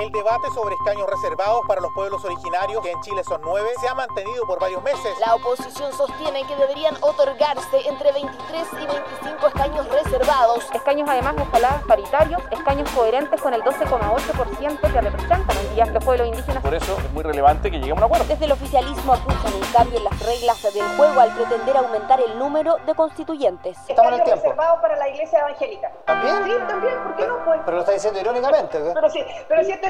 El debate sobre escaños reservados para los pueblos originarios, que en Chile son nueve, se ha mantenido por varios meses. La oposición sostiene que deberían otorgarse entre 23 y 25 escaños reservados. Escaños además ojalá paritarios, escaños coherentes con el 12,8% que representan hoy día los pueblos indígenas. Por eso es muy relevante que lleguemos a un acuerdo. Desde el oficialismo acusan un cambio en las reglas del juego al pretender aumentar el número de constituyentes. Estamos en el tiempo. reservado para la iglesia evangélica. ¿También? Sí, también, ¿por qué no? Pues? Pero lo está diciendo irónicamente. ¿qué? Pero sí, pero si esto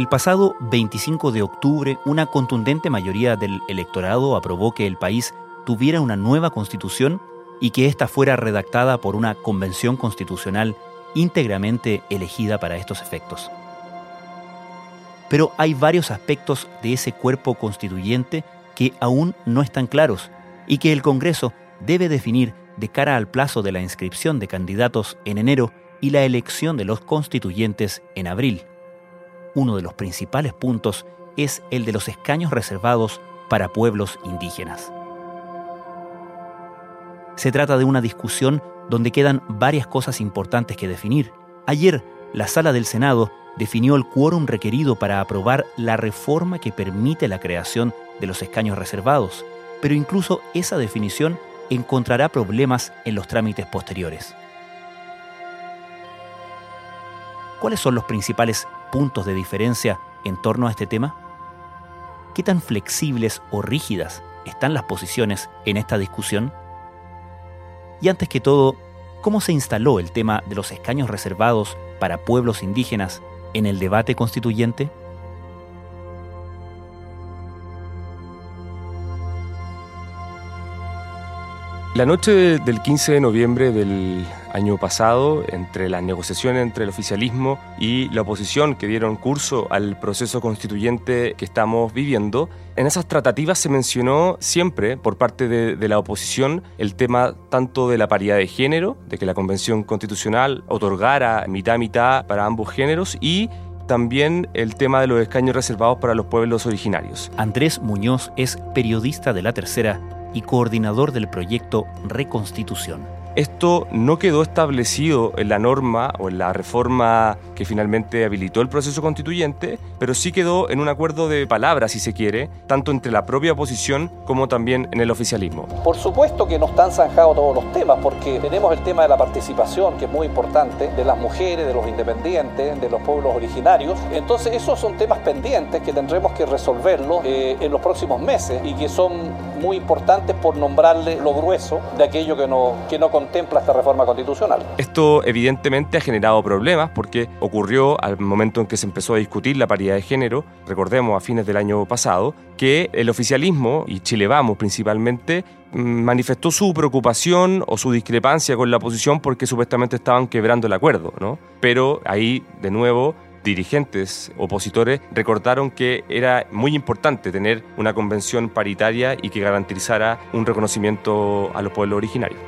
El pasado 25 de octubre, una contundente mayoría del electorado aprobó que el país tuviera una nueva constitución y que ésta fuera redactada por una convención constitucional íntegramente elegida para estos efectos. Pero hay varios aspectos de ese cuerpo constituyente que aún no están claros y que el Congreso debe definir de cara al plazo de la inscripción de candidatos en enero y la elección de los constituyentes en abril. Uno de los principales puntos es el de los escaños reservados para pueblos indígenas. Se trata de una discusión donde quedan varias cosas importantes que definir. Ayer, la sala del Senado definió el quórum requerido para aprobar la reforma que permite la creación de los escaños reservados, pero incluso esa definición encontrará problemas en los trámites posteriores. ¿Cuáles son los principales puntos de diferencia en torno a este tema? ¿Qué tan flexibles o rígidas están las posiciones en esta discusión? Y antes que todo, ¿cómo se instaló el tema de los escaños reservados para pueblos indígenas en el debate constituyente? La noche del 15 de noviembre del año pasado, entre las negociaciones entre el oficialismo y la oposición que dieron curso al proceso constituyente que estamos viviendo, en esas tratativas se mencionó siempre por parte de, la oposición el tema tanto de la paridad de género, de que la Convención Constitucional otorgara mitad a mitad para ambos géneros y también el tema de los escaños reservados para los pueblos originarios. Andrés Muñoz es periodista de La Tercera y coordinador del proyecto Reconstitución. Esto no quedó establecido en la norma o en la reforma que finalmente habilitó el proceso constituyente, pero sí quedó en un acuerdo de palabras, si se quiere, tanto entre la propia oposición como también en el oficialismo. Por supuesto que no están zanjados todos los temas, porque tenemos el tema de la participación, que es muy importante, de las mujeres, de los independientes, de los pueblos originarios. Entonces esos son temas pendientes que tendremos que resolverlos eh, en los próximos meses y que son muy importantes por nombrarle lo grueso de aquello que no, que no contempla esta reforma constitucional. Esto evidentemente ha generado problemas porque ocurrió al momento en que se empezó a discutir la paridad de género, recordemos a fines del año pasado, que el oficialismo, y Chile Vamos principalmente, mm, manifestó su preocupación o su discrepancia con la oposición porque supuestamente estaban quebrando el acuerdo, ¿no? Pero ahí, de nuevo, dirigentes opositores recordaron que era muy importante tener una convención paritaria y que garantizara un reconocimiento a los pueblos originarios.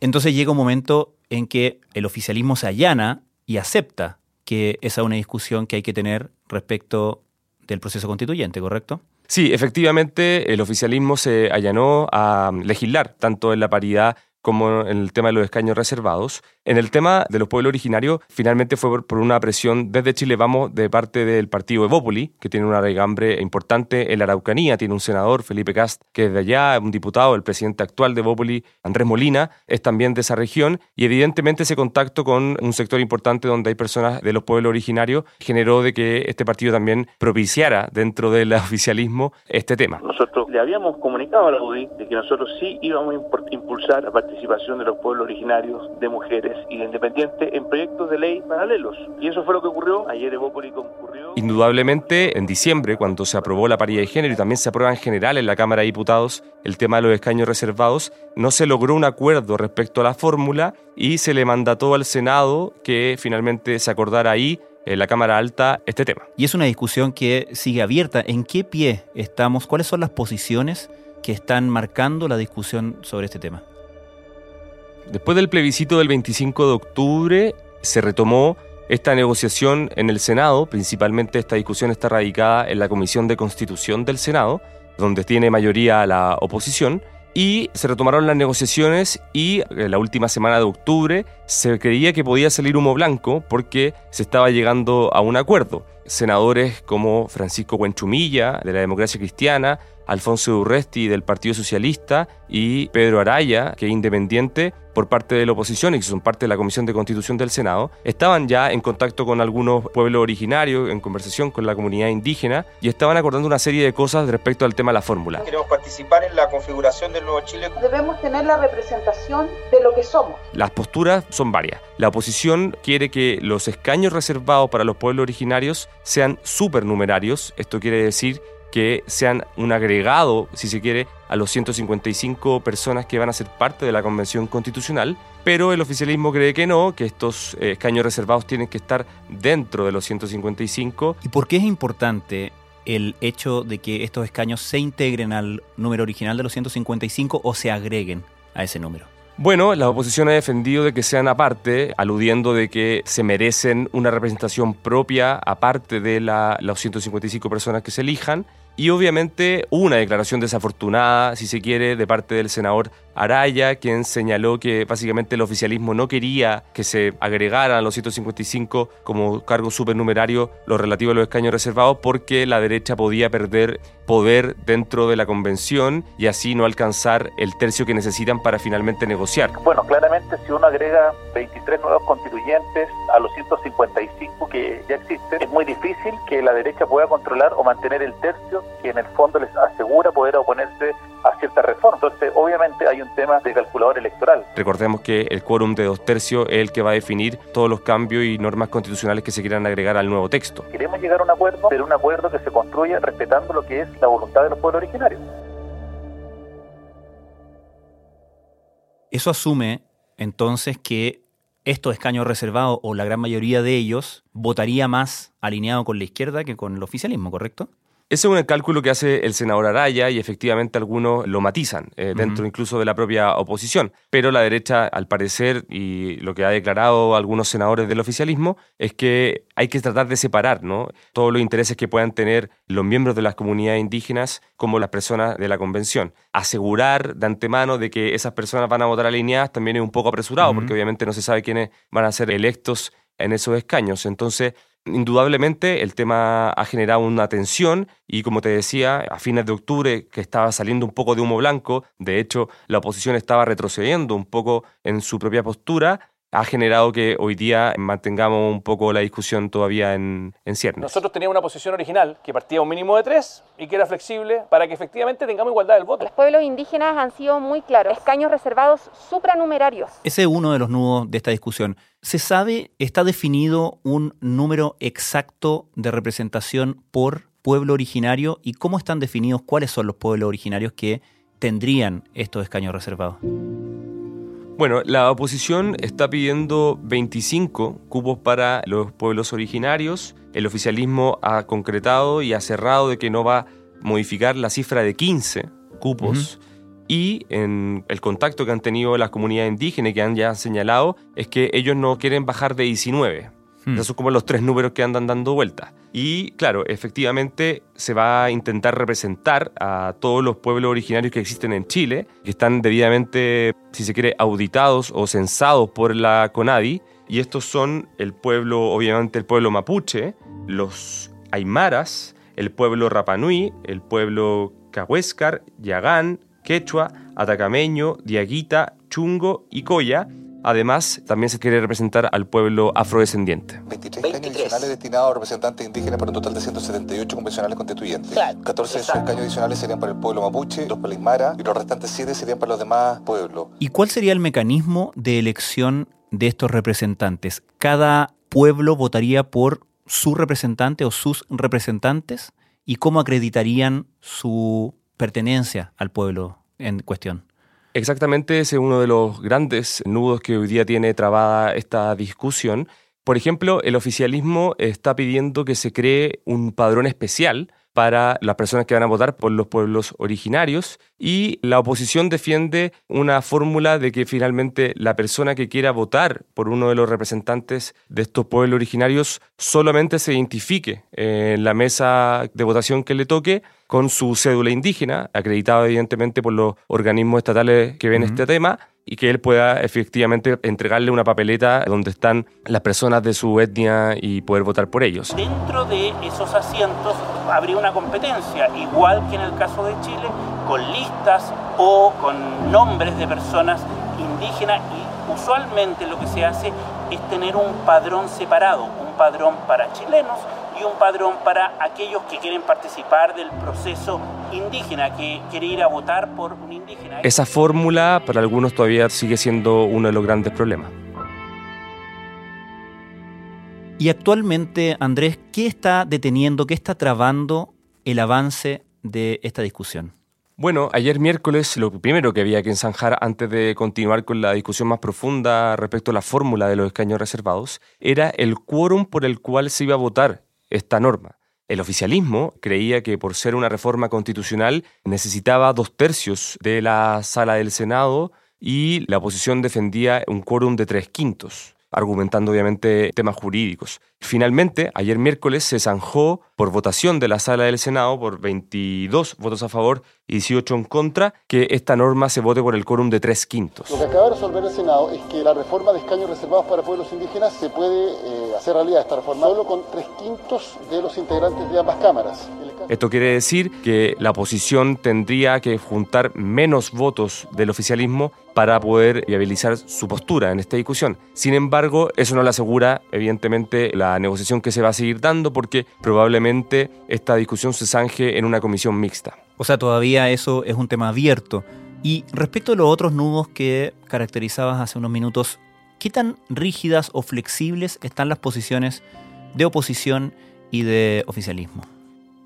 Entonces llega un momento en que el oficialismo se allana y acepta que esa es una discusión que hay que tener respecto del proceso constituyente, ¿correcto? Sí, efectivamente, el oficialismo se allanó a legislar tanto en la paridad como en el tema de los escaños reservados. En el tema de los pueblos originarios, finalmente fue por una presión desde Chile Vamos de parte del partido Evópoli, que tiene una regambre importante en la Araucanía, tiene un senador, Felipe Cast, que es de allá, un diputado, el presidente actual de Evópoli, Andrés Molina, es también de esa región, y evidentemente ese contacto con un sector importante donde hay personas de los pueblos originarios generó de que este partido también propiciara dentro del oficialismo este tema. Nosotros le habíamos comunicado a la UDI de que nosotros sí íbamos a impulsar a partir participación de los pueblos originarios, de mujeres y de independientes en proyectos de ley paralelos. Y eso fue lo que ocurrió. Ayer Evópoli concurrió. Indudablemente, en diciembre, cuando se aprobó la paridad de género y también se aprueba en general en la Cámara de Diputados el tema de los escaños reservados, no se logró un acuerdo respecto a la fórmula y se le mandató al Senado que finalmente se acordara ahí en la Cámara Alta este tema. Y es una discusión que sigue abierta. ¿En qué pie estamos? ¿Cuáles son las posiciones que están marcando la discusión sobre este tema? Después del plebiscito del 25 de octubre se retomó esta negociación en el Senado, principalmente esta discusión está radicada en la Comisión de Constitución del Senado, donde tiene mayoría la oposición, y se retomaron las negociaciones y en eh, la última semana de octubre se creía que podía salir humo blanco porque se estaba llegando a un acuerdo. Senadores como Francisco Huenchumilla de la Democracia Cristiana, Alfonso Urresti del Partido Socialista y Pedro Araya, que es independiente por parte de la oposición y que son parte de la Comisión de Constitución del Senado, estaban ya en contacto con algunos pueblos originarios, en conversación con la comunidad indígena y estaban acordando una serie de cosas respecto al tema de la fórmula. Queremos participar en la configuración del nuevo Chile. Debemos tener la representación de lo que somos. Las posturas son varias. La oposición quiere que los escaños reservados para los pueblos originarios sean supernumerarios. Esto quiere decir que sean un agregado, si se quiere, a los 155 personas que van a ser parte de la Convención Constitucional, pero el oficialismo cree que no, que estos eh, escaños reservados tienen que estar dentro de los 155. ¿Y por qué es importante el hecho de que estos escaños se integren al número original de los 155 o se agreguen a ese número? Bueno, la oposición ha defendido de que sean aparte, aludiendo de que se merecen una representación propia aparte de la, las 155 personas que se elijan. Y obviamente una declaración desafortunada, si se quiere, de parte del senador Araya, quien señaló que básicamente el oficialismo no quería que se agregaran a los 155 como cargo supernumerario los relativos a los escaños reservados porque la derecha podía perder poder dentro de la convención y así no alcanzar el tercio que necesitan para finalmente negociar. Bueno, claramente si uno agrega 23 nuevos constituyentes a los 155 que ya existen, es muy difícil que la derecha pueda controlar o mantener el tercio que en el fondo les asegura poder oponerse a cierta reforma. Entonces, obviamente hay un tema de calculador electoral. Recordemos que el quórum de dos tercios es el que va a definir todos los cambios y normas constitucionales que se quieran agregar al nuevo texto. Queremos llegar a un acuerdo, pero un acuerdo que se construya respetando lo que es la voluntad de los pueblos originarios. Eso asume entonces que estos escaños reservados o la gran mayoría de ellos votaría más alineado con la izquierda que con el oficialismo, ¿correcto? Ese es un cálculo que hace el senador Araya y efectivamente algunos lo matizan, eh, dentro incluso de la propia oposición. Pero la derecha, al parecer, y lo que ha declarado algunos senadores del oficialismo, es que hay que tratar de separar ¿no? todos los intereses que puedan tener los miembros de las comunidades indígenas como las personas de la convención. Asegurar de antemano de que esas personas van a votar alineadas también es un poco apresurado, porque obviamente no se sabe quiénes van a ser electos en esos escaños. Entonces, Indudablemente el tema ha generado una tensión y como te decía, a fines de octubre que estaba saliendo un poco de humo blanco, de hecho la oposición estaba retrocediendo un poco en su propia postura, ha generado que hoy día mantengamos un poco la discusión todavía en, en ciernes. Nosotros teníamos una posición original que partía un mínimo de tres y que era flexible para que efectivamente tengamos igualdad del voto. Los pueblos indígenas han sido muy claros, escaños reservados supranumerarios. Ese es uno de los nudos de esta discusión. ¿Se sabe, está definido un número exacto de representación por pueblo originario y cómo están definidos cuáles son los pueblos originarios que tendrían estos escaños reservados? Bueno, la oposición está pidiendo 25 cupos para los pueblos originarios. El oficialismo ha concretado y ha cerrado de que no va a modificar la cifra de 15 cupos. Y en el contacto que han tenido las comunidades indígenas que han ya señalado es que ellos no quieren bajar de 19. Hmm. Esos son como los tres números que andan dando vueltas. Y claro, efectivamente se va a intentar representar a todos los pueblos originarios que existen en Chile, que están debidamente, si se quiere, auditados o censados por la CONADI. Y estos son el pueblo, obviamente el pueblo mapuche, los aymaras, el pueblo rapanui, el pueblo cahuéscar, yagán, quechua, atacameño, diaguita, chungo y coya, Además, también se quiere representar al pueblo afrodescendiente. 23 escaños adicionales destinados a representantes indígenas para un total de 178 convencionales constituyentes. 14 de esos escaños adicionales serían para el pueblo mapuche, los para Aymara y los restantes 7 serían para los demás pueblos. ¿Y cuál sería el mecanismo de elección de estos representantes? ¿Cada pueblo votaría por su representante o sus representantes? ¿Y cómo acreditarían su pertenencia al pueblo en cuestión? Exactamente, ese es uno de los grandes nudos que hoy día tiene trabada esta discusión. Por ejemplo, el oficialismo está pidiendo que se cree un padrón especial para las personas que van a votar por los pueblos originarios y la oposición defiende una fórmula de que finalmente la persona que quiera votar por uno de los representantes de estos pueblos originarios solamente se identifique en la mesa de votación que le toque con su cédula indígena, acreditada evidentemente por los organismos estatales que ven este tema, y que él pueda efectivamente entregarle una papeleta donde están las personas de su etnia y poder votar por ellos. Dentro de esos asientos habría una competencia, igual que en el caso de Chile, con listas o con nombres de personas indígenas y usualmente lo que se hace es tener un padrón separado, un padrón para chilenos y un padrón para aquellos que quieren participar del proceso indígena, que quiere ir a votar por un indígena. Esa fórmula para algunos todavía sigue siendo uno de los grandes problemas. Y actualmente, Andrés, ¿qué está deteniendo, qué está trabando el avance de esta discusión? Bueno, ayer miércoles lo primero que había que ensanjar antes de continuar con la discusión más profunda respecto a la fórmula de los escaños reservados era el quórum por el cual se iba a votar esta norma. El oficialismo creía que por ser una reforma constitucional necesitaba dos tercios de la sala del Senado y la oposición defendía un quórum de tres quintos argumentando obviamente temas jurídicos. Finalmente, ayer miércoles se zanjó por votación de la sala del Senado, por 22 votos a favor y 18 en contra, que esta norma se vote por el quórum de tres quintos. Lo que acaba de resolver el Senado es que la reforma de escaños reservados para pueblos indígenas se puede eh, hacer realidad esta reforma solo con tres quintos de los integrantes de ambas cámaras. Esto quiere decir que la oposición tendría que juntar menos votos del oficialismo para poder viabilizar su postura en esta discusión. Sin embargo, eso no le asegura, evidentemente, la negociación que se va a seguir dando porque probablemente esta discusión se zanje en una comisión mixta. O sea, todavía eso es un tema abierto. Y respecto a los otros nudos que caracterizabas hace unos minutos, ¿qué tan rígidas o flexibles están las posiciones de oposición y de oficialismo?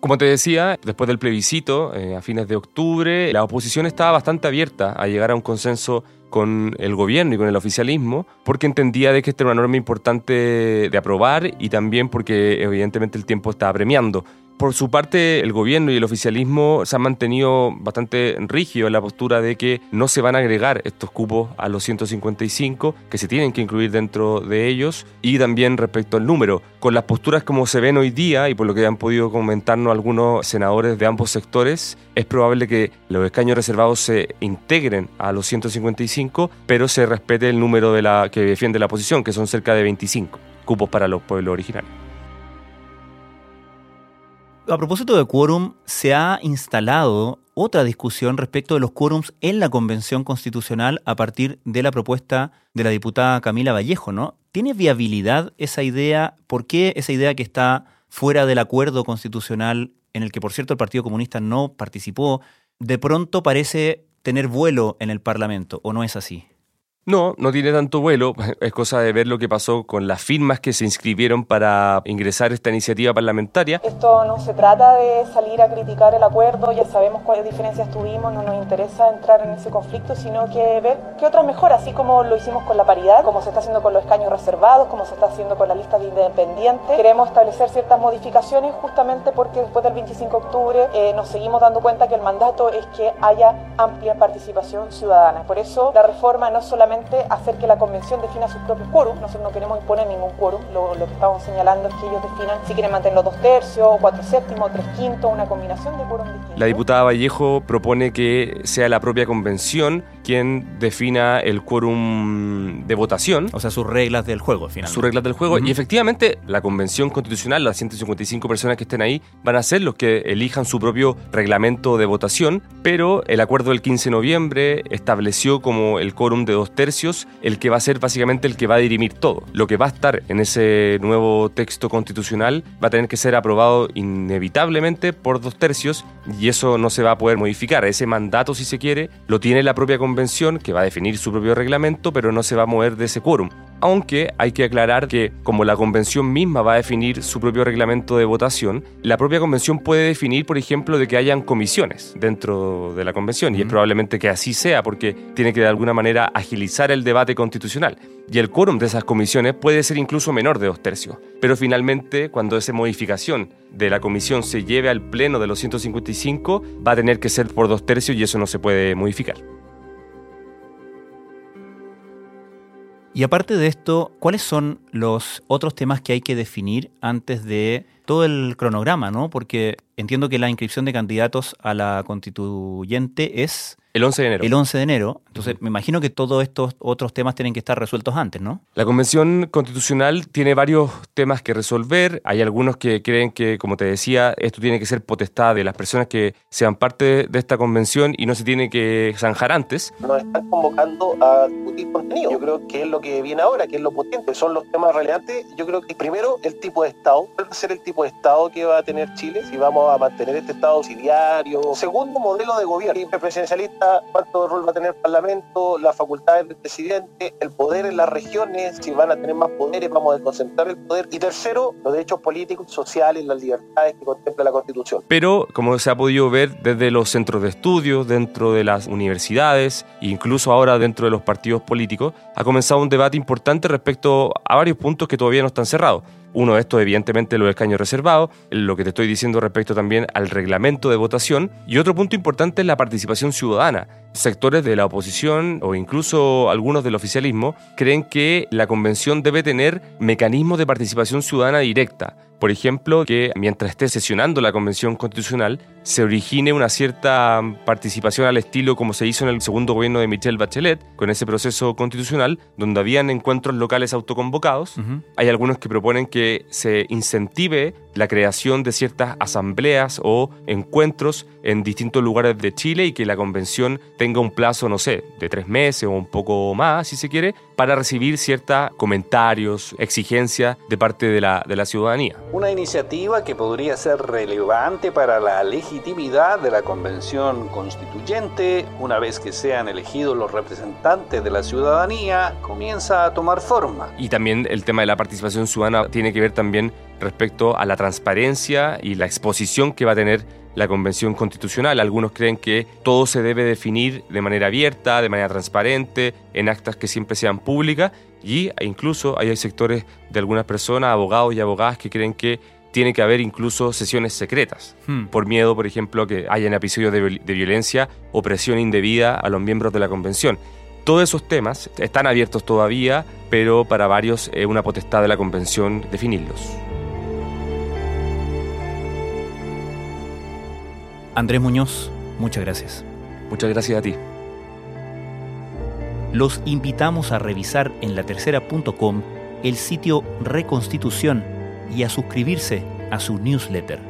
Como te decía, después del plebiscito, eh, a fines de octubre, la oposición estaba bastante abierta a llegar a un consenso con el gobierno y con el oficialismo, porque entendía de que esta era una norma importante de aprobar y también porque evidentemente el tiempo estaba premiando. Por su parte, el gobierno y el oficialismo se han mantenido bastante rígidos en la postura de que no se van a agregar estos cupos a los 155, que se tienen que incluir dentro de ellos, y también respecto al número. Con las posturas como se ven hoy día, y por lo que han podido comentarnos algunos senadores de ambos sectores, es probable que los escaños reservados se integren a los 155, pero se respete el número de la que defiende la oposición, que son cerca de 25 cupos para los pueblos originarios. A propósito de quórum, se ha instalado otra discusión respecto de los quórums en la Convención Constitucional a partir de la propuesta de la diputada Camila Vallejo, ¿no? ¿Tiene viabilidad esa idea? ¿Por qué esa idea que está fuera del acuerdo constitucional, en el que por cierto el Partido Comunista no participó, de pronto parece tener vuelo en el Parlamento, o no es así? No, no tiene tanto vuelo. Es cosa de ver lo que pasó con las firmas que se inscribieron para ingresar esta iniciativa parlamentaria. Esto no se trata de salir a criticar el acuerdo, ya sabemos cuáles diferencias tuvimos, no nos interesa entrar en ese conflicto, sino que ver qué otras mejoras, así como lo hicimos con la paridad, como se está haciendo con los escaños reservados, como se está haciendo con la lista de independientes. Queremos establecer ciertas modificaciones justamente porque después del 25 de octubre eh, nos seguimos dando cuenta que el mandato es que haya amplia participación ciudadana. Por eso la reforma no solamente hacer que la convención defina sus propios quórum. Nosotros no queremos imponer ningún quórum. Lo, que estamos señalando es que ellos definan si quieren mantener los dos tercios, cuatro séptimos, tres quintos, una combinación de quórum distintos. La diputada Vallejo propone que sea la propia convención quien defina el quórum de votación. O sea, sus reglas del juego, finalmente. Sus reglas del juego. Y efectivamente, la convención constitucional, las 155 personas que estén ahí, van a ser los que elijan su propio reglamento de votación, pero el acuerdo del 15 de noviembre estableció como el quórum de dos tercios el que va a ser básicamente el que va a dirimir todo. Lo que va a estar en ese nuevo texto constitucional va a tener que ser aprobado inevitablemente por dos tercios y eso no se va a poder modificar. Ese mandato, si se quiere, lo tiene la propia convención que va a definir su propio reglamento, pero no se va a mover de ese quórum. Aunque hay que aclarar que como la convención misma va a definir su propio reglamento de votación, la propia convención puede definir, por ejemplo, de que hayan comisiones dentro de la convención y es probablemente que así sea porque tiene que de alguna manera agilizar el debate constitucional. Y el quórum de esas comisiones puede ser incluso menor de dos tercios. Pero finalmente, cuando esa modificación de la comisión se lleve al pleno de los 155, va a tener que ser por dos tercios y eso no se puede modificar. Y aparte de esto, ¿cuáles son los otros temas que hay que definir antes de todo el cronograma, ¿no? Porque entiendo que la inscripción de candidatos a la constituyente es el 11 de enero. El 11 de enero. Entonces, me imagino que todos estos otros temas tienen que estar resueltos antes, ¿no? La Convención Constitucional tiene varios temas que resolver. Hay algunos que creen que, como te decía, esto tiene que ser potestad de las personas que sean parte de esta convención y no se tiene que zanjar antes. Nos están convocando a discutir contenido. Yo creo que es lo que viene ahora, que es lo potente. Son los temas relevantes. Yo creo que primero el tipo de Estado. ¿Cuál va a ser el tipo de Estado que va a tener Chile? Si vamos a mantener este Estado auxiliario. Segundo, modelo de gobierno. Presidencialista cuánto rol va a tener el Parlamento, las facultades del presidente, el poder en las regiones, si van a tener más poderes, vamos a desconcentrar el poder. Y tercero, los derechos políticos, sociales, las libertades que contempla la Constitución. Pero, como se ha podido ver desde los centros de estudios, dentro de las universidades, incluso ahora dentro de los partidos políticos, ha comenzado un debate importante respecto a varios puntos que todavía no están cerrados. Uno de estos, evidentemente, los escaños reservados, lo que te estoy diciendo respecto también al reglamento de votación. Y otro punto importante es la participación ciudadana. Sectores de la oposición o incluso algunos del oficialismo creen que la convención debe tener mecanismos de participación ciudadana directa por ejemplo, que mientras esté sesionando la Convención Constitucional se origine una cierta participación al estilo como se hizo en el segundo gobierno de Michelle Bachelet, con ese proceso constitucional, donde habían encuentros locales autoconvocados. Hay algunos que proponen que se incentive la creación de ciertas asambleas o encuentros en distintos lugares de Chile y que la convención tenga un plazo, no sé, de tres meses o un poco más, si se quiere, para recibir ciertos comentarios, exigencias de parte de la, de la ciudadanía. Una iniciativa que podría ser relevante para la legitimidad de la convención constituyente, una vez que sean elegidos los representantes de la ciudadanía, comienza a tomar forma. Y también el tema de la participación ciudadana tiene que ver también respecto a la transparencia y la exposición que va a tener la Convención Constitucional. Algunos creen que todo se debe definir de manera abierta, de manera transparente, en actas que siempre sean públicas y incluso hay sectores de algunas personas, abogados y abogadas, que creen que tiene que haber incluso sesiones secretas, hmm. por miedo, por ejemplo, que hayan episodios de, de violencia o presión indebida a los miembros de la Convención. Todos esos temas están abiertos todavía, pero para varios es una potestad de la Convención definirlos. Andrés Muñoz, muchas gracias. Muchas gracias a ti. Los invitamos a revisar en latercera.com el sitio Reconstitución y a suscribirse a su newsletter.